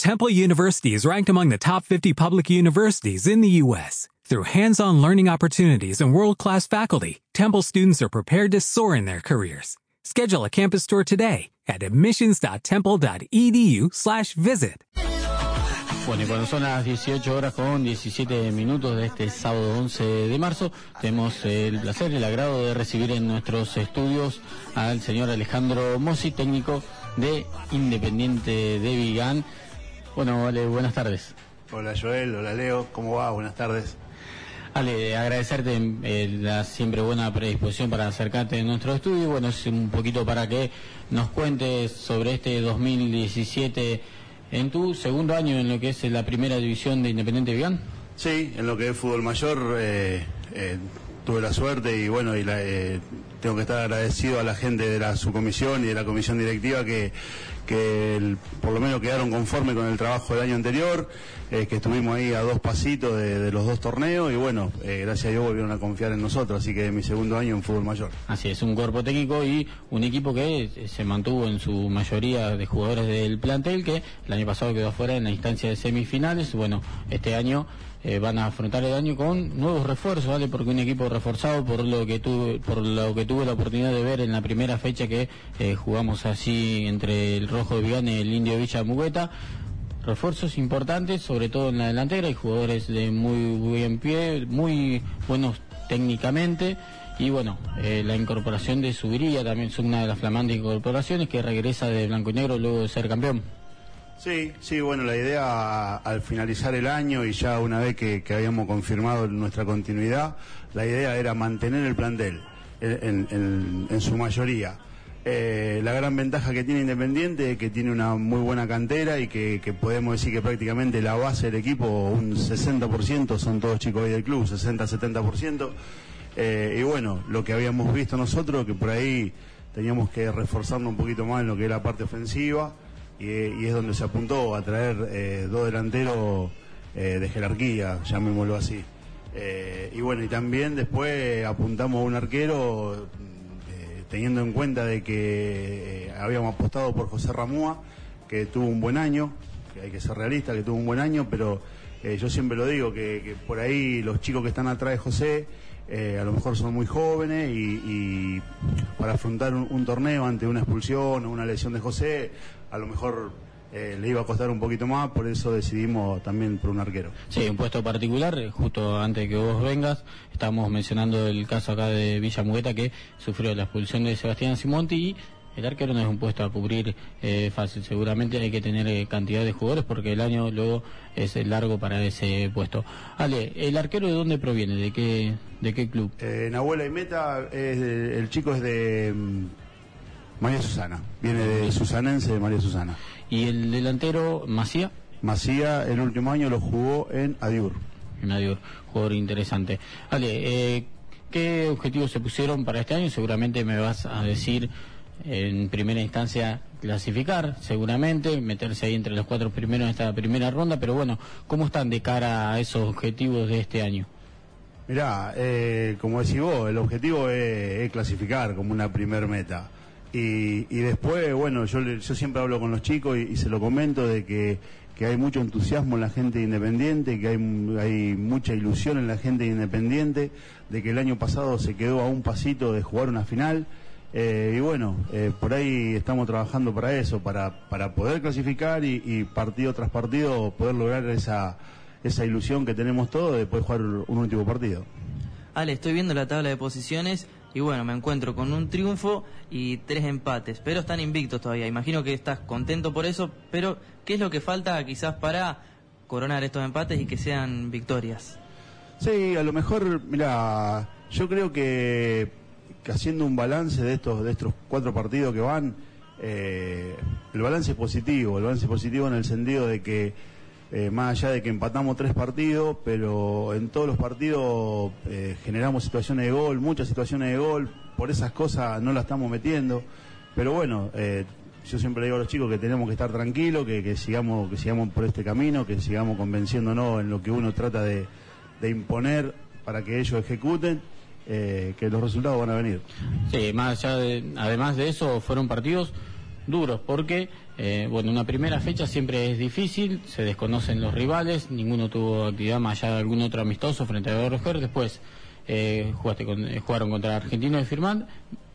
Temple University is ranked among the top 50 public universities in the U.S. Through hands-on learning opportunities and world-class faculty, Temple students are prepared to soar in their careers. Schedule a campus tour today at admissions.temple.edu/visit. Bueno, y cuando son las 18 horas con 17 minutos de este sábado 11 de marzo, tenemos el placer y el agrado de recibir en nuestros estudios al señor Alejandro Mossi, técnico de Independiente de Vigán. Bueno, vale, buenas tardes. Hola Joel, hola Leo, ¿cómo va? Buenas tardes. Ale, agradecerte eh, la siempre buena predisposición para acercarte a nuestro estudio. Bueno, es un poquito para que nos cuentes sobre este 2017 en tu segundo año en lo que es la primera división de Independiente Vigán. Sí, en lo que es fútbol mayor eh, eh, tuve la suerte y bueno, y la, eh, tengo que estar agradecido a la gente de la subcomisión y de la comisión directiva que, que el- por lo menos quedaron conforme con el trabajo del año anterior, eh, que estuvimos ahí a dos pasitos de, los dos torneos y bueno, eh, gracias a Dios volvieron a confiar en nosotros, así que mi segundo año en fútbol mayor. Así es, un cuerpo técnico y un equipo que eh, se mantuvo en su mayoría de jugadores del plantel que el año pasado quedó fuera en la instancia de semifinales. Bueno, este año eh, van a afrontar el año con nuevos refuerzos, ¿vale? Porque un equipo reforzado por lo que tuve, por lo que tuve la oportunidad de ver en la primera fecha que eh, jugamos así entre el Rojo de Vigán y el Indio Villa Mugueta. Refuerzos importantes, sobre todo en la delantera, hay jugadores de muy buen pie, muy buenos técnicamente. Y bueno, eh, la incorporación de Subiría también es una de las flamantes incorporaciones que regresa de Blanco y Negro luego de ser campeón. Sí, sí, bueno, la idea al finalizar el año y ya una vez que, que habíamos confirmado nuestra continuidad, la idea era mantener el plantel en, en- su mayoría. Eh, la gran ventaja que tiene Independiente es que tiene una muy buena cantera y que, que podemos decir que prácticamente la base del equipo, un 60%, son todos chicos hoy del club, 60-70%. Eh, y bueno, lo que habíamos visto nosotros, que por ahí teníamos que reforzarnos un poquito más en lo que es la parte ofensiva y, es donde se apuntó a traer eh, dos delanteros eh, de jerarquía, llamémoslo así. Eh, y bueno, y también después apuntamos a un arquero eh, teniendo en cuenta de que habíamos apostado por José Ramúa, que tuvo un buen año, que hay que ser realista, que tuvo un buen año, pero yo siempre lo digo, que, que por ahí los chicos que están atrás de José eh, a lo mejor son muy jóvenes y, para afrontar un, un torneo ante una expulsión o una lesión de José, a lo mejor eh, le iba a costar un poquito más, por eso decidimos también por un arquero. Sí, un puesto particular, eh, justo antes de que vos vengas, estábamos mencionando el caso acá de Villa Mugueta que sufrió la expulsión de Sebastián Simonti y el arquero no es un puesto a cubrir eh, fácil, seguramente hay que tener eh, cantidad de jugadores porque el año luego es largo para ese puesto. Ale, ¿el arquero de dónde proviene? ¿De qué, de qué club? Eh, Nahuela y Meta, es de- el chico es de mm, María Susana, viene de Susanense de María Susana. ¿Y el delantero Macía? Macía el último año lo jugó en Adiur. Nadie, jugador interesante. Ale, eh, ¿qué objetivos se pusieron para este año? Seguramente me vas a decir en primera instancia clasificar, seguramente, meterse ahí entre los cuatro primeros en esta primera ronda, pero bueno, ¿cómo están de cara a esos objetivos de este año? Mirá, eh, como decís vos, el objetivo es, clasificar como una primer meta. Y, y después, bueno, yo, yo siempre hablo con los chicos y, se lo comento de que, que hay mucho entusiasmo en la gente independiente, que hay, hay mucha ilusión en la gente independiente, de que el año pasado se quedó a un pasito de jugar una final. Eh, y bueno, eh, por ahí estamos trabajando para eso, para, para poder clasificar y, y partido tras partido poder lograr esa, esa ilusión que tenemos todos de poder jugar un último partido. Ale, estoy viendo la tabla de posiciones y bueno, me encuentro con un triunfo y tres empates, pero están invictos todavía. Imagino que estás contento por eso, pero ¿qué es lo que falta quizás para coronar estos empates y que sean victorias? Sí, a lo mejor, mira, yo creo que, que haciendo un balance de estos de estos cuatro partidos que van, eh, el balance es positivo, el balance es positivo en el sentido de que eh, más allá de que empatamos tres partidos, pero en todos los partidos eh, generamos situaciones de gol, muchas situaciones de gol, por esas cosas no las estamos metiendo, pero bueno, yo siempre digo a los chicos que tenemos que estar tranquilos, que, que sigamos que sigamos por este camino, que sigamos convenciéndonos en lo que uno trata de, de imponer para que ellos ejecuten, eh, que los resultados van a venir. Sí, más allá de, además de eso, fueron partidos duros, porque Eh, bueno, una primera fecha siempre es difícil, se desconocen los rivales, ninguno tuvo actividad más allá de algún otro amistoso frente a Roger. Después eh, jugaste con, eh, jugaron contra Argentino de Firmán,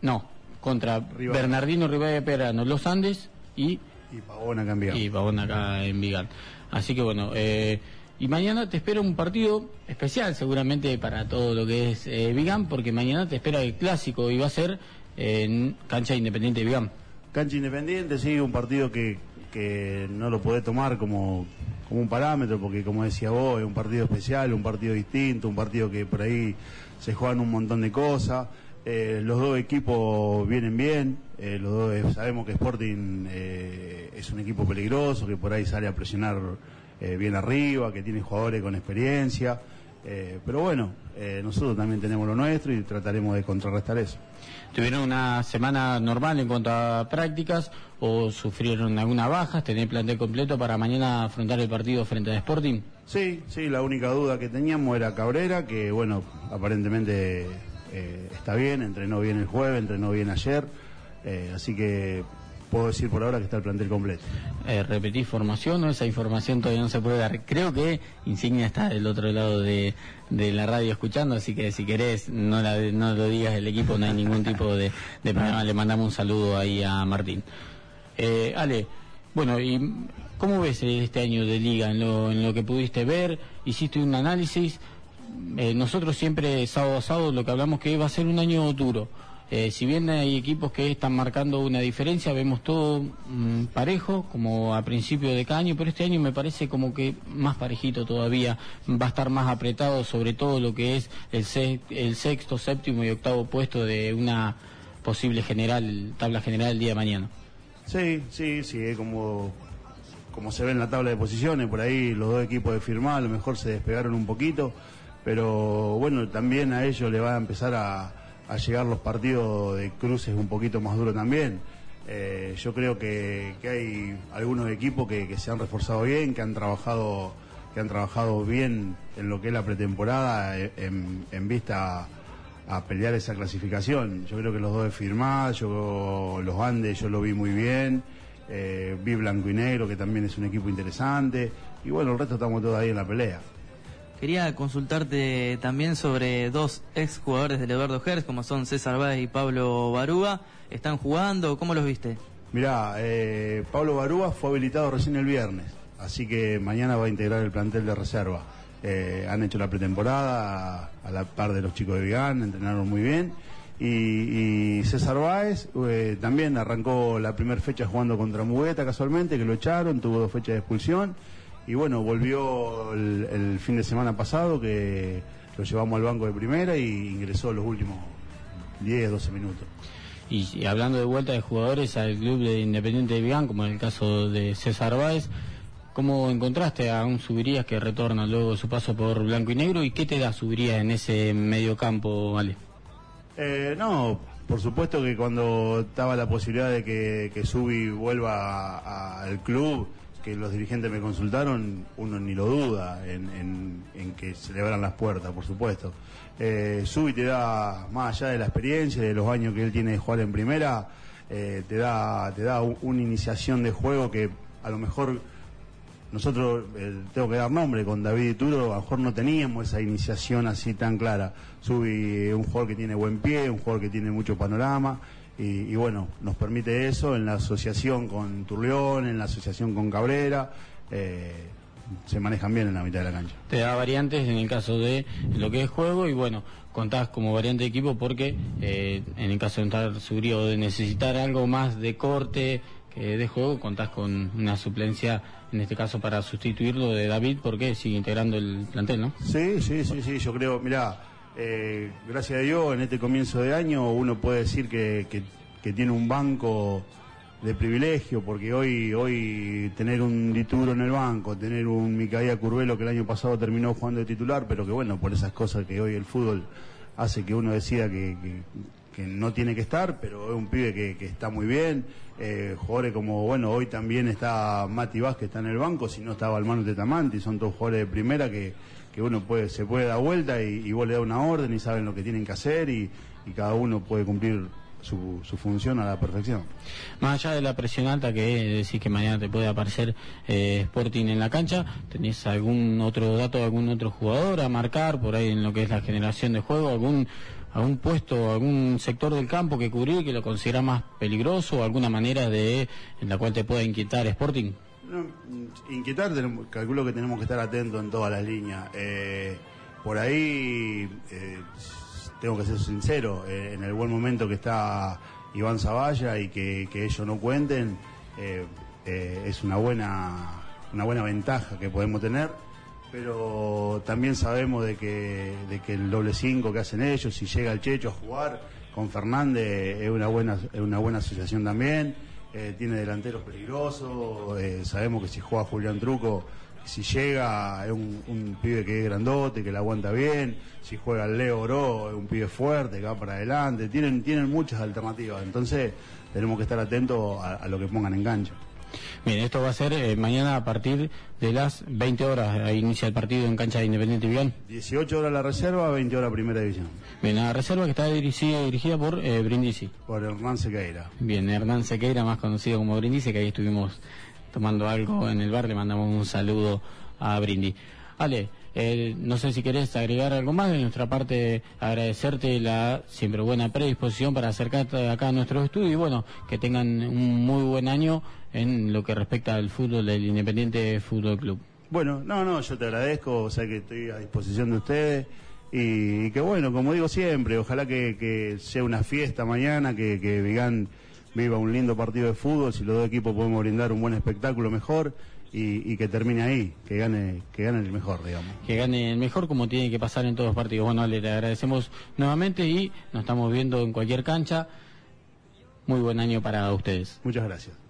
no, contra Bernardino Rivera Perano, Los Andes y, y Pavón acá en Y Pavón acá en Vigal. Así que bueno, eh, y mañana te espera un partido especial seguramente para todo lo que es eh, porque mañana te espera el clásico y va a ser en cancha independiente de. Cancha Independiente, sí, un partido que, que no lo puede tomar como, como un parámetro, porque como decía vos, es un partido especial, un partido distinto, un partido que por ahí se juegan un montón de cosas. Eh, los dos equipos vienen bien, eh, los dos sabemos que Sporting eh, es un equipo peligroso, que por ahí sale a presionar bien arriba, que tiene jugadores con experiencia. Eh, pero bueno, eh, nosotros también tenemos lo nuestro y trataremos de contrarrestar eso. ¿Tuvieron una semana normal en cuanto a prácticas o sufrieron alguna baja? ¿Tener plantel completo para mañana afrontar el partido frente a Sporting? Sí, sí, la única duda que teníamos era Cabrera, que bueno, aparentemente eh, está bien, entrenó bien el jueves, entrenó bien ayer, así que puedo decir por ahora que está el plantel completo. Eh, ¿Repetí formación o esa información todavía no se puede dar? Creo que Insignia está del otro lado de, la radio escuchando, así que si querés no, no lo digas del equipo, no hay ningún tipo de, problema. Le mandamos un saludo ahí a Martín. Eh, Ale, bueno, y ¿cómo ves este año de liga en lo, en lo que pudiste ver? Hiciste un análisis. Eh, nosotros siempre sábado a sábado lo que hablamos que va a ser un año duro eh, si bien hay equipos que están marcando una diferencia, vemos todo mm, parejo, como a principio de cada año, pero este año me parece como que más parejito todavía, va a estar más apretado sobre todo lo que es el, sexto, séptimo y octavo puesto de una posible general, tabla general el día de mañana. Sí, sí, sí, es como, como se ve en la tabla de posiciones, por ahí los dos equipos de firmar a lo mejor se despegaron un poquito, pero bueno, también a ellos le va a empezar a a llegar los partidos de cruces un poquito más duros también. Eh, yo creo que, hay algunos equipos que, se han reforzado bien, que han trabajado que han trabajado bien en lo que es la pretemporada eh, en, vista a, pelear esa clasificación. Yo creo que los dos de firmar, yo los Andes yo lo vi muy bien, eh, vi Blanco y Negro que también es un equipo interesante y bueno, el resto estamos todos ahí en la pelea. Quería consultarte también sobre dos ex jugadores del Eduardo Gers, como son César Báez y Pablo Barúa. ¿Están jugando? ¿Cómo los viste? Mirá, eh, Pablo Barúa fue habilitado recién el viernes, así que mañana va a integrar el plantel de reserva. Eh, han hecho la pretemporada a, la par de los chicos de Vigán, entrenaron muy bien. Y, César Báez eh, también arrancó la primera fecha jugando contra Mugueta casualmente, que lo echaron, tuvo dos fechas de expulsión y bueno, volvió el, fin de semana pasado que lo llevamos al banco de primera y ingresó los últimos 10, 12 minutos. Y, hablando de vuelta de jugadores al club de Independiente de Vigán, como en el caso de César Báez, ¿cómo encontraste a un Subirías que retorna luego de su paso por Blanco y Negro y qué te da Subirías en ese medio campo, Ale? Eh, no, por supuesto que cuando estaba la posibilidad de que, que Subi vuelva al club, que los dirigentes me consultaron, uno ni lo duda en, que se le abran las puertas, por supuesto. Eh, Subi te da, más allá de la experiencia, de los años que él tiene de jugar en primera, eh, te da, te da una iniciación de juego que a lo mejor nosotros, eh, tengo que dar nombre, con David y Turo, a lo mejor no teníamos esa iniciación así tan clara. Subi un jugador que tiene buen pie, un jugador que tiene mucho panorama, y, bueno, nos permite eso en la asociación con Turleón, en la asociación con Cabrera. Eh, se manejan bien en la mitad de la cancha. Te da variantes en el caso de lo que es juego y bueno, contás como variante de equipo porque eh, en el caso de entrar subir o de necesitar algo más de corte que de juego, contás con una suplencia, en este caso para sustituirlo de David porque sigue integrando el plantel, ¿no? Sí, sí, sí, sí, yo creo, mira eh, gracias a Dios, en este comienzo de año uno puede decir que, tiene un banco de privilegio, porque hoy, hoy tener un Dituro en el banco, tener un Micaía Curvelo que el año pasado terminó jugando de titular, pero que bueno, por esas cosas que hoy el fútbol hace que uno decida que, no tiene que estar, pero es un pibe que, está muy bien. Eh, jugadores como, bueno, hoy también está Mati Vázquez, que está en el banco, si no estaba Almano Tamanti, son todos jugadores de primera que, que uno puede, se puede dar vuelta y, vos le das una orden y saben lo que tienen que hacer y, cada uno puede cumplir su, su función a la perfección. Más allá de la presión alta que decís que mañana te puede aparecer eh, Sporting en la cancha, ¿tenés algún otro dato de algún otro jugador a marcar por ahí en lo que es la generación de juego? ¿Algún, algún puesto, algún sector del campo que cubrir que lo considera más peligroso o alguna manera de en la cual te pueda inquietar Sporting? No, inquietar, tenemos- calculo que tenemos que estar atentos en todas las líneas. Eh, por ahí, eh, tengo que ser sincero, eh, en el buen momento que está Iván Zavalla y que, ellos no cuenten, eh, eh, es una buena, una buena ventaja que podemos tener. Pero también sabemos de que, de que el doble cinco que hacen ellos, si llega el Checho a jugar con Fernández, es una buena, es una buena asociación también tiene delanteros peligrosos, sabemos que si juega Julián Truco, si llega es un, un pibe que es grandote, que la aguanta bien, si juega el Leo Oro es un pibe fuerte, que va para adelante, tienen, tienen muchas alternativas, entonces tenemos que estar atentos a, a lo que pongan en cancha. Bien, esto va a ser eh, mañana a partir de las 20 horas. Ahí inicia el partido en cancha de Independiente Vial. 18 horas la reserva, 20 horas primera división, Bien, la reserva que está dirigida, dirigida por eh, Brindisi. por Hernán Sequeira. Bien, Hernán Sequeira, más conocido como Brindisi, que ahí estuvimos tomando algo en el bar. Le mandamos un saludo a Brindi. Ale, eh, no sé si querés agregar algo más de nuestra parte, agradecerte la siempre buena predisposición para acercarte acá a nuestro estudio y bueno, que tengan un muy buen año en lo que respecta al fútbol del Independiente Fútbol Club. Bueno, no, no, yo te agradezco, o sea que estoy a disposición de ustedes y, que bueno, como digo siempre, ojalá que, sea una fiesta mañana, que, que viva un lindo partido de fútbol, si los dos equipos podemos brindar un buen espectáculo mejor y, y que termine ahí, que gane, que gane el mejor, digamos. que gane el mejor como tiene que pasar en todos los partidos. Bueno, Ale, le agradecemos nuevamente y nos estamos viendo en cualquier cancha. Muy buen año para ustedes. Muchas gracias.